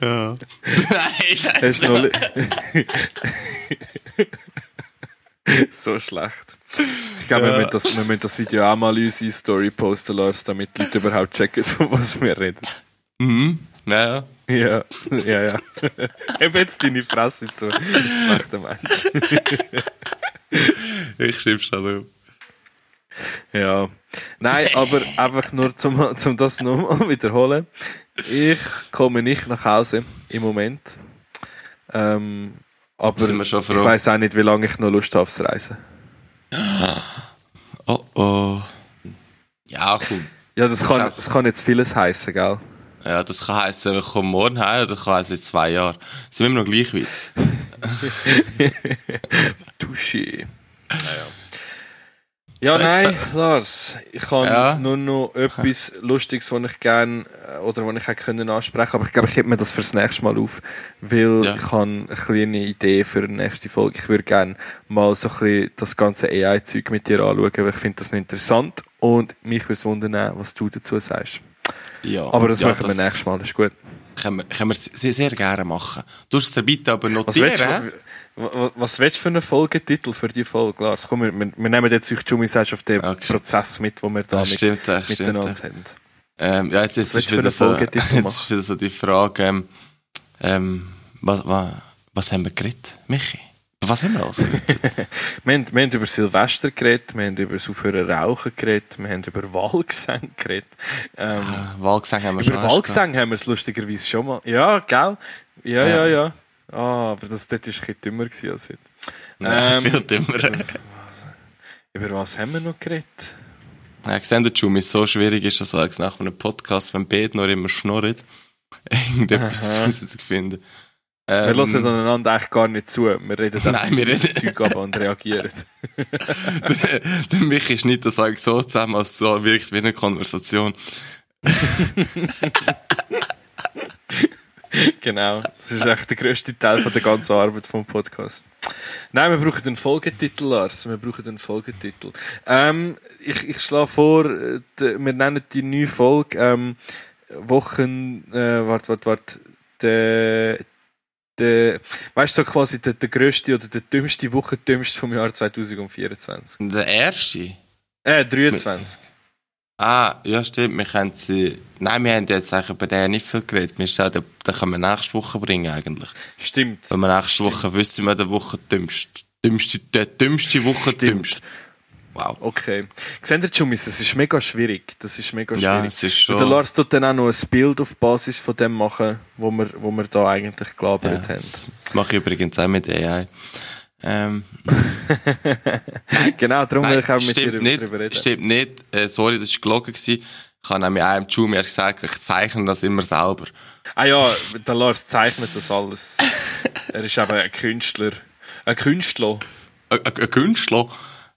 Nein, Hast scheiße. du noch li- <laughs> so schlecht. Ich glaube, wir, müssen das, wir müssen das Video auch mal in unsere Story posten lassen, damit die Leute überhaupt checken, von was wir reden. Mhm. Ja, Ja, ja, ja. Heb <laughs> jetzt deine Fresse zu. Schlechter Mensch. <laughs> ich schreib's schon auf. Ja. Nein, aber einfach nur zum, zum das nochmal wiederholen. Ich komme nicht nach Hause im Moment. Ähm, aber ich weiß auch nicht, wie lange ich noch Lust habe aufs Reisen. Oh oh. Ja, komm. Ja, das kann, das kann jetzt vieles heißen, gell? Ja, das kann heißen, ich komme morgen heim oder kann heißen in zwei Jahren. Sind wir immer noch gleich weit? <laughs> Touché. Ja, nein, Lars, ich habe Ja. nur noch etwas <laughs> Lustiges, was ich gerne oder was ich hätte können ansprechen, aber ich glaube, ich hebe mir das fürs nächste Mal auf, weil Ja. ich habe eine kleine Idee für die nächste Folge. Ich würde gerne mal so ein bisschen das ganze AI-Zeug mit dir anschauen, weil ich finde das noch interessant und mich würde es wundern, was du dazu sagst. Ja. Aber das ja, machen wir nächstes Mal, ist gut. Können wir, können wir sehr, sehr gerne machen. Du hast es bitte aber notieren. Was willst du für einen Folgetitel für die Folge, Lars? Komm, wir, wir wir nehmen jetzt, wie du sagst, auf den Okay. Prozess mit, den wir da Ja, mit, stimmt, ja, stimmt, miteinander ja. haben. Ähm, ja, jetzt, <laughs> jetzt, ist wieder eine so, jetzt ist wieder so die Frage, ähm, ähm, was, was, was haben wir geredet? Michi? Über Was haben wir alles geredet? <laughs> Wir haben, wir haben über Silvester geredet, wir haben über das Aufhören Rauchen geredet, wir haben über Wahlgesang geredet. Ähm, Wahlgesang haben wir schon über Wahlgesang haben wir es lustigerweise schon mal. Ja, gell? Ja, ja, ja. Ah, aber das dort war ein bisschen dümmer gewesen als heute. gehabt. Ähm, Viel dümmer. über was haben wir noch geredet? Ja, gesehen, der Jumi, so schwierig ist das alles nach einem Podcast, wenn beide noch immer schnurren, <laughs> irgendetwas rauszufinden. Wir Ähm, hören einander eigentlich gar nicht zu. Wir reden einfach <laughs> Nein, wir das reden- Zeug ab und reagieren. <laughs> der Michi schneidet das eigentlich so zusammen, als es so wirkt wie eine Konversation. <laughs> genau. Das ist echt der grösste Teil von der ganzen Arbeit vom Podcast. Nein, wir brauchen einen Folgetitel, Lars. Wir brauchen einen Folgetitel. Ähm, ich, ich schlage vor, äh, wir nennen die neue Folge ähm, Wochen. Äh, warte, warte, warte. Der, der, weißt du, so quasi der, der grösste oder der dümmste Wochendümmste vom Jahr 2024. Der erste? Äh, 23. Ah, ja, stimmt. Wir können sie. Nein, wir haben jetzt eigentlich über den nicht viel geredet. Wir sagen, den können wir nächste Woche bringen, eigentlich. Stimmt. Wenn wir nächste Woche wissen, wir der Woche dümmste. Dümmste, der dümmste Woche dümmste. Wow. Okay. Seht ihr, Jumis, es ist mega schwierig. Das ist mega Ja, schwierig. es ist Und der schon. Lars tut dann auch noch ein Bild auf Basis von dem machen, wo wir, wo wir da eigentlich gelabert Ja, haben. das mache ich übrigens auch mit AI. Ähm, <laughs> Genau, darum will nein, ich auch mit dir nicht. darüber reden. Stimmt nicht. Äh, sorry, das war gelogen. gewesen. Ich habe nämlich einem Junior gesagt, ich zeichne das immer selber. Ah ja, der Lars zeichnet das alles. er ist eben ein Künstler. Ein Künstler. Ein, ein, ein Künstler.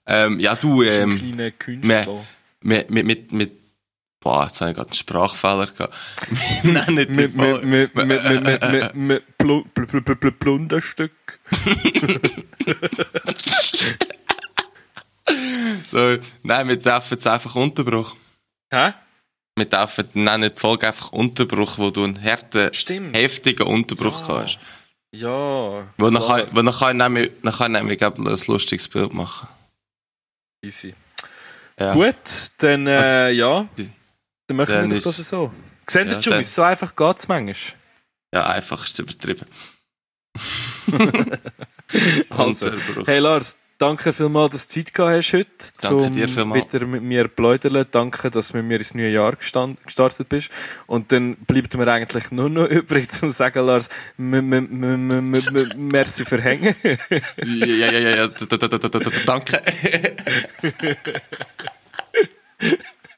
Ähm, ja, du, ein ähm, kleiner Künstler. mit, mit, mit, mit, boah, jetzt habe ich gerade einen Sprachfehler gehabt. Wir nennen die Mit, mit, Folge- mit, mit, mit, mit, mit, mit <laughs> Plu- Plu- Plu- Plu- Plu- Plunderstück. <laughs> So, nein, wir treffen jetzt einfach Unterbruch. Hä? Wir dürfen nennen die Folge einfach Unterbruch, wo du einen harten, Stimmt. heftigen Unterbruch Ja. hast. Ja. Wo nachher, wo nachher nämlich, nachher nämlich ein lustiges Bild machen. Easy. Ja. Gut, dann, äh, ja. Dann machen dann wir ist- das so. Seht ihr, Ja, dann- so einfach geht's manchmal. Ja, einfach ist es übertrieben. <laughs> Also, hey Lars, danke vielmals, dass du Zeit gehabt hast heute, Danke dir vielmals. wieder mit mir pläudern. Danke, dass du mit mir ins neue Jahr gestartet bist. Und dann bleibt mir eigentlich nur noch <laughs> übrig zu sagen, Lars, merci für Hängen. ja, ja, ja, ja, danke. <laughs>